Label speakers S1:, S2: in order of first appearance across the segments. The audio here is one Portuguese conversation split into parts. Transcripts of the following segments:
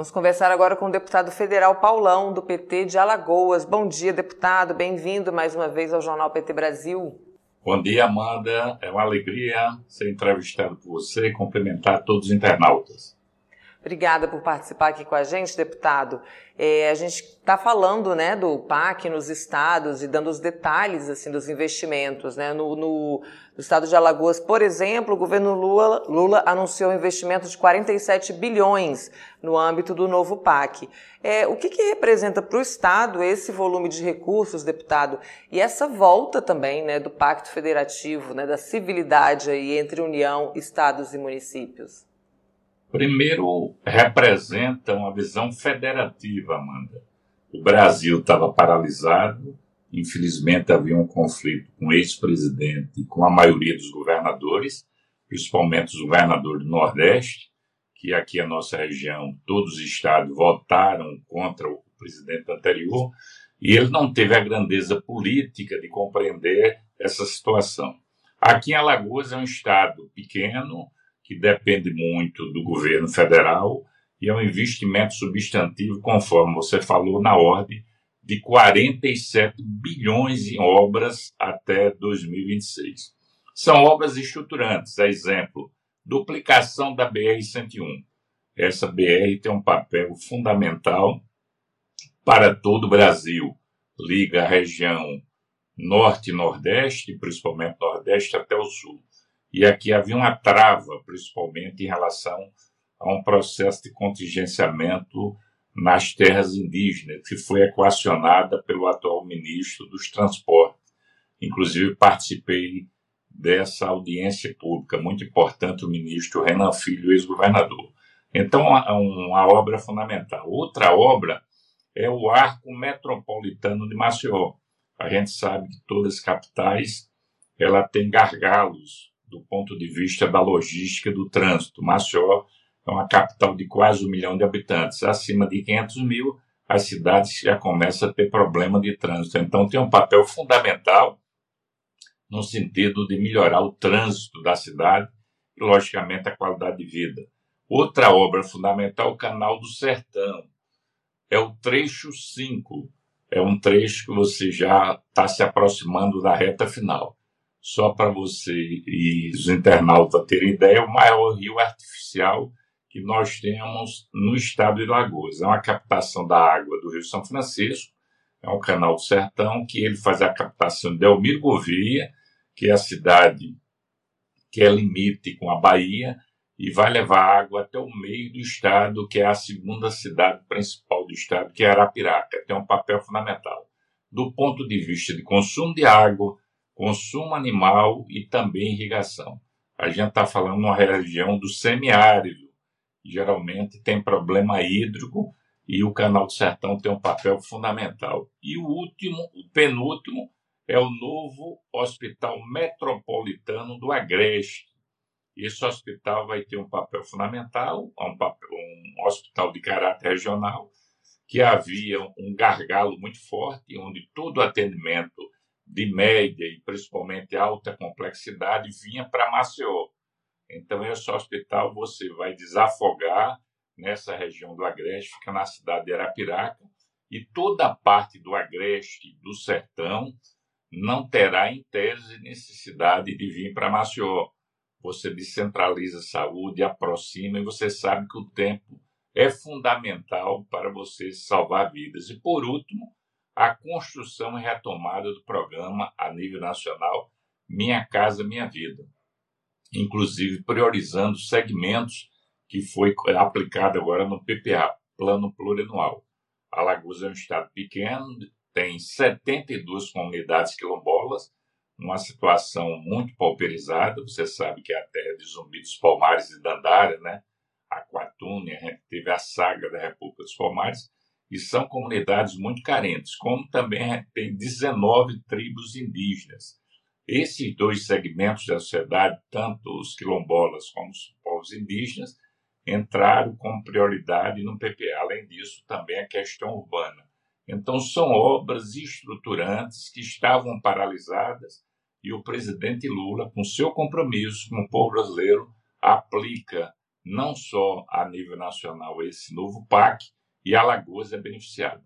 S1: Vamos conversar agora com o deputado federal Paulão, do PT de Alagoas. Bom dia, deputado. Bem-vindo mais uma vez ao Jornal PT Brasil.
S2: Bom dia, Amanda. É uma alegria ser entrevistado por você e cumprimentar todos os internautas.
S1: Obrigada por participar aqui com a gente, deputado. É, a gente está falando né, do PAC nos estados e dando os detalhes assim dos investimentos. Né? No, no, no estado de Alagoas, por exemplo, o governo Lula, Lula anunciou um investimento de 47 bilhões no âmbito do novo PAC. É, o que, que representa para o estado esse volume de recursos, deputado, e essa volta também né, do Pacto Federativo, né, da civilidade aí entre União, estados e municípios?
S2: Primeiro, representa uma visão federativa, Amanda. O Brasil estava paralisado, infelizmente havia um conflito com o ex-presidente e com a maioria dos governadores, principalmente os governadores do Nordeste, que aqui a nossa região, todos os estados votaram contra o presidente anterior, e ele não teve a grandeza política de compreender essa situação. Aqui em Alagoas é um estado pequeno, que depende muito do governo federal e é um investimento substantivo, conforme você falou, na ordem de 47 bilhões em obras até 2026. São obras estruturantes, a exemplo, duplicação da BR-101. Essa BR tem um papel fundamental para todo o Brasil. Liga a região norte e nordeste, principalmente nordeste até o sul e aqui havia uma trava, principalmente em relação a um processo de contingenciamento nas terras indígenas, que foi equacionada pelo atual ministro dos Transportes. Inclusive, participei dessa audiência pública, muito importante, o ministro Renan Filho, ex-governador. Então, uma obra fundamental. Outra obra é o Arco Metropolitano de Maceió. A gente sabe que todas as capitais ela tem gargalos do ponto de vista da logística do trânsito. Maceió é uma capital de quase um milhão de habitantes. Acima de 500 mil, as cidades já começam a ter problema de trânsito. Então, tem um papel fundamental no sentido de melhorar o trânsito da cidade e, logicamente, a qualidade de vida. Outra obra fundamental é o Canal do Sertão. É o trecho 5. É um trecho que você já está se aproximando da reta final só para você e os internautas terem ideia, o maior rio artificial que nós temos no estado de Lagoas. É uma captação da água do Rio São Francisco, é um canal do Sertão, que ele faz a captação de Elmir Gouveia, que é a cidade que é limite com a Bahia, e vai levar água até o meio do estado, que é a segunda cidade principal do estado, que é Arapiraca. Tem um papel fundamental. Do ponto de vista de consumo de água, consumo animal e também irrigação. A gente está falando de uma região do semiárido, geralmente tem problema hídrico e o Canal do Sertão tem um papel fundamental. E o último, o penúltimo, é o novo Hospital Metropolitano do Agreste. Esse hospital vai ter um papel fundamental, um, papel, um hospital de caráter regional, que havia um gargalo muito forte, onde todo o atendimento de média e principalmente alta complexidade vinha para Maceió. Então, esse hospital você vai desafogar nessa região do Agreste, fica na cidade de Arapiraca, e toda a parte do Agreste, do Sertão, não terá, em tese, necessidade de vir para Maceió. Você descentraliza a saúde, aproxima, e você sabe que o tempo é fundamental para você salvar vidas. E, por último, a construção e retomada do programa a nível nacional Minha Casa Minha Vida, inclusive priorizando segmentos que foi aplicado agora no PPA, Plano Plurianual. Alagoas é um estado pequeno, tem 72 comunidades quilombolas, numa situação muito pauperizada. Você sabe que é a terra de Zumbi dos Palmares e Dandara, né? Aquatune, a gente teve a saga da República dos Palmares, e são comunidades muito carentes, como também tem 19 tribos indígenas. Esses dois segmentos da sociedade, tanto os quilombolas como os povos indígenas, entraram com prioridade no PPA. Além disso, também a questão urbana. Então, são obras estruturantes que estavam paralisadas e o presidente Lula, com seu compromisso com o povo brasileiro, aplica não só a nível nacional esse novo PAC, e Alagoas é beneficiada.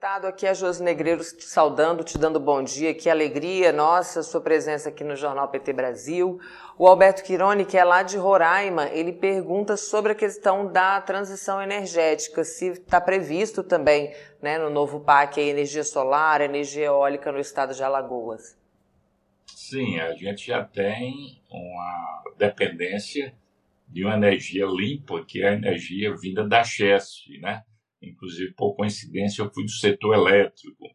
S1: Deputado, aqui é Josi Negreiros te saudando, te dando bom dia. Que alegria nossa sua presença aqui no Jornal PT Brasil. O Alberto Quironi, que é lá de Roraima, ele pergunta sobre a questão da transição energética, se está previsto também né, no novo PAC a energia solar, energia eólica no estado de Alagoas.
S2: Sim, a gente já tem uma dependência de uma energia limpa, que é a energia vinda da Chesf, né? Inclusive, por coincidência, eu fui do setor elétrico.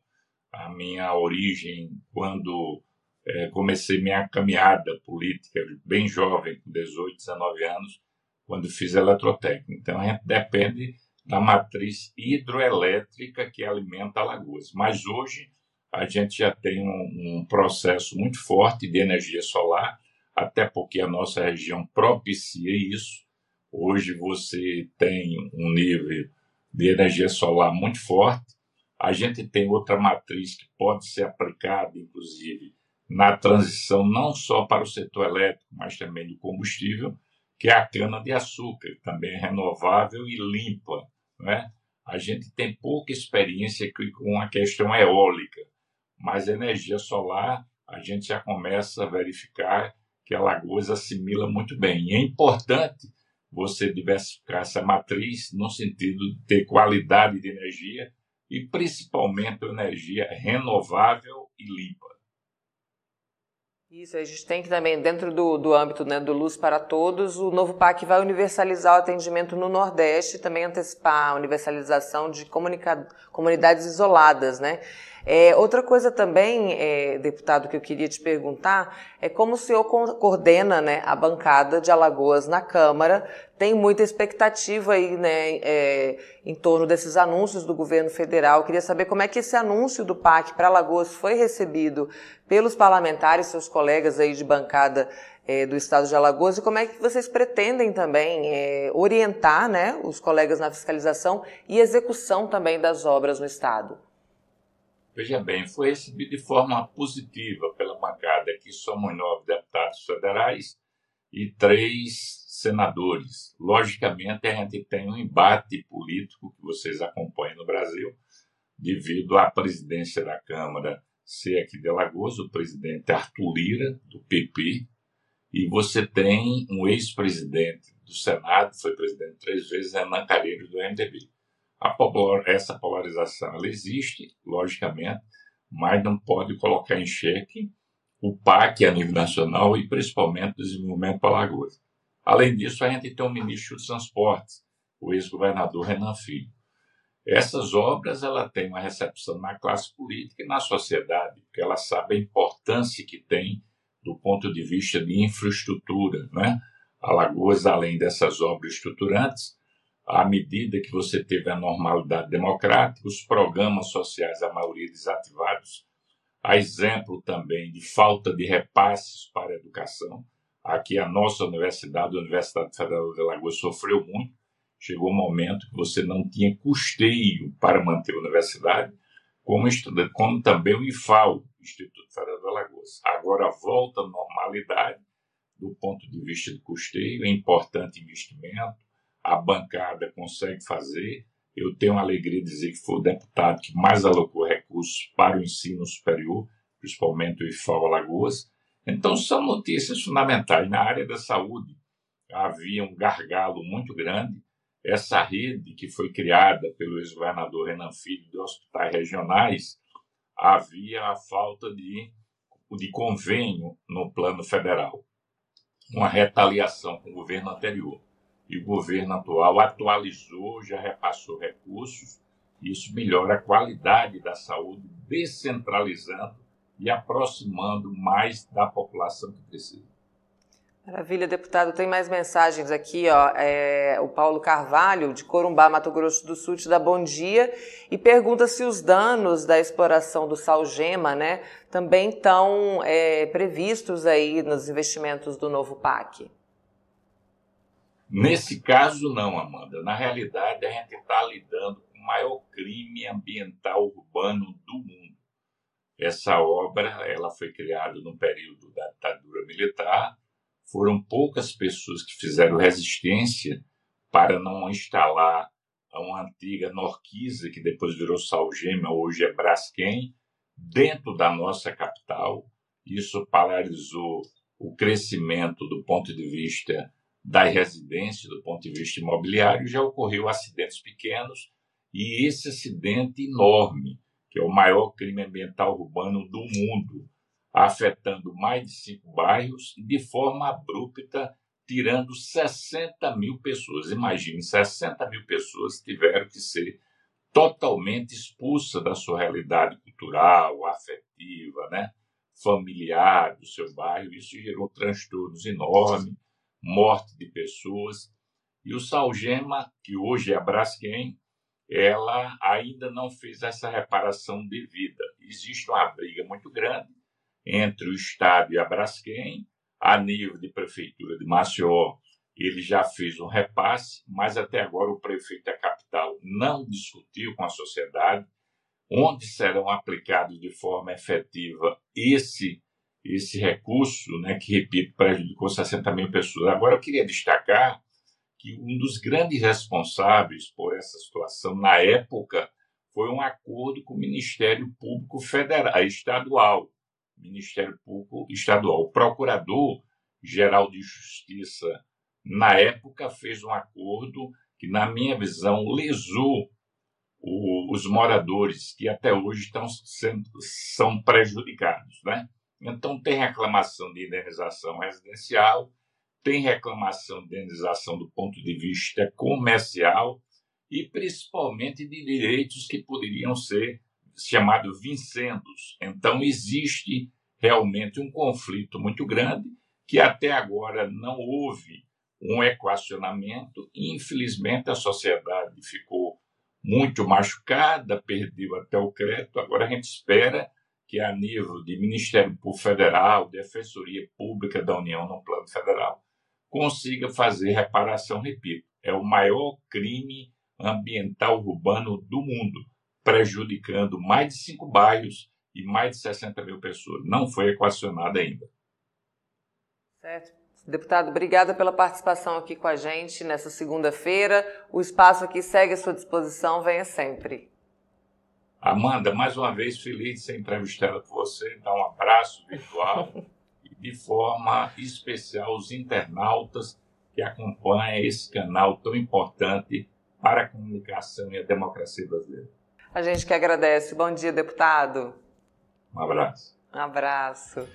S2: A minha origem, quando é, comecei minha caminhada política, bem jovem, com 18, 19 anos, quando fiz eletrotécnica. Então, a gente depende da matriz hidroelétrica que alimenta Alagoas. Mas hoje, a gente já tem um, um processo muito forte de energia solar, até porque a nossa região propicia isso. Hoje você tem um nível de energia solar muito forte. A gente tem outra matriz que pode ser aplicada, inclusive, na transição não só para o setor elétrico, mas também do combustível, que é a cana-de-açúcar, também é renovável e limpa. Né? A gente tem pouca experiência com a questão eólica, mas energia solar a gente já começa a verificar que a Lagoas assimila muito bem. E é importante você diversificar essa matriz no sentido de ter qualidade de energia e principalmente energia renovável e limpa.
S1: Isso, a gente tem que também, dentro do, do âmbito né, do Luz para Todos, o novo PAC vai universalizar o atendimento no Nordeste e também antecipar a universalização de comunidades isoladas, né? É, outra coisa também, é, deputado, que eu queria te perguntar é como o senhor coordena né, a bancada de Alagoas na Câmara. Tem muita expectativa aí né, é, em torno desses anúncios do governo federal. Eu queria saber como é que esse anúncio do PAC para Alagoas foi recebido pelos parlamentares, seus colegas aí de bancada é, do estado de Alagoas e como é que vocês pretendem também é, orientar né, os colegas na fiscalização e execução também das obras no estado.
S2: Veja bem, foi recebido de forma positiva pela bancada. Aqui somos nove deputados federais e três senadores. Logicamente, a gente tem um embate político que vocês acompanham no Brasil, devido à presidência da Câmara ser aqui de Alagoas, o presidente Arthur Lira, do PP, e você tem um ex-presidente do Senado, foi presidente três vezes, Renan Calheiros, do MDB. Polar, essa polarização ela existe, logicamente, mas não pode colocar em xeque o PAC a nível nacional e principalmente o desenvolvimento para Alagoas. Além disso, a gente tem o ministro dos Transportes, o ex-governador Renan Filho. Essas obras ela têm uma recepção na classe política e na sociedade, porque ela sabe a importância que tem do ponto de vista de infraestrutura. Né? Alagoas, além dessas obras estruturantes, à medida que você teve a normalidade democrática, os programas sociais, a maioria desativados, a exemplo também de falta de repasses para a educação. Aqui a nossa universidade, a Universidade Federal de Alagoas, sofreu muito. Chegou um momento que você não tinha custeio para manter a universidade, como, estudante, como também o IFAO, Instituto Federal de Alagoas. Agora volta à normalidade do ponto de vista de custeio, é importante investimento, a bancada consegue fazer. Eu tenho a alegria de dizer que foi o deputado que mais alocou recursos para o ensino superior, principalmente o IFAO Alagoas. Então, são notícias fundamentais. Na área da saúde, havia um gargalo muito grande. Essa rede que foi criada pelo ex-governador Renan Filho de hospitais regionais, havia a falta de, de convênio no plano federal. Uma retaliação com o governo anterior e o governo atual atualizou, já repassou recursos. Isso melhora a qualidade da saúde, descentralizando e aproximando mais da população que precisa.
S1: Maravilha, deputado. Tem mais mensagens aqui, ó. É, o Paulo Carvalho, de Corumbá, Mato Grosso do Sul, te dá bom dia e pergunta se os danos da exploração do salgema, né, também estão é, previstos aí nos investimentos do novo PAC.
S2: Nesse caso, não, Amanda. Na realidade, a gente está lidando com o maior crime ambiental urbano do mundo. Essa obra ela foi criada no período da ditadura militar, foram poucas pessoas que fizeram resistência para não instalar uma antiga Norquisa, que depois virou Salgema, hoje é Braskem, dentro da nossa capital. Isso paralisou o crescimento do ponto de vista das residências, do ponto de vista imobiliário. Já ocorreu acidentes pequenos e esse acidente enorme, que é o maior crime ambiental urbano do mundo, afetando mais de cinco bairros de forma abrupta, tirando 60 mil pessoas. Imagine, 60 mil pessoas tiveram que ser totalmente expulsas da sua realidade cultural, afetiva, né? familiar do seu bairro. Isso gerou transtornos enormes, morte de pessoas. E o Salgema, que hoje é a Braskem, ela ainda não fez essa reparação devida. Existe uma briga muito grande entre o Estado e a Braskem, a nível de prefeitura de Maceió, ele já fez um repasse, mas até agora o prefeito da capital não discutiu com a sociedade onde serão aplicados de forma efetiva esse esse recurso, né, que repito prejudicou 60 mil pessoas. Agora eu queria destacar que um dos grandes responsáveis por essa situação na época foi um acordo com o Ministério Público Federal, estadual, Ministério Público Estadual. O Procurador-Geral de Justiça, na época, fez um acordo que, na minha visão, lesou os moradores que até hoje estão sendo são prejudicados, né? Então tem reclamação de indenização residencial, tem reclamação de indenização do ponto de vista comercial e principalmente de direitos que poderiam ser chamado vincendos. Então, existe realmente um conflito muito grande que até agora não houve um equacionamento infelizmente, a sociedade ficou muito machucada, perdeu até o crédito. Agora a gente espera que, a nível de Ministério Público Federal, Defensoria Pública da União no plano federal, consiga fazer reparação, repito. É o maior crime ambiental urbano do mundo prejudicando mais de cinco bairros e mais de 60 mil pessoas. Não foi equacionada ainda.
S1: Certo. Deputado, obrigada pela participação aqui com a gente nessa segunda-feira. O espaço aqui segue à sua disposição. Venha sempre.
S2: Amanda, mais uma vez feliz de ser entrevistada por você. Dar um abraço virtual e de forma especial os internautas que acompanham esse canal tão importante para a comunicação e a democracia brasileira.
S1: A gente que agradece. Bom dia, deputado.
S2: Um abraço.
S1: Um abraço.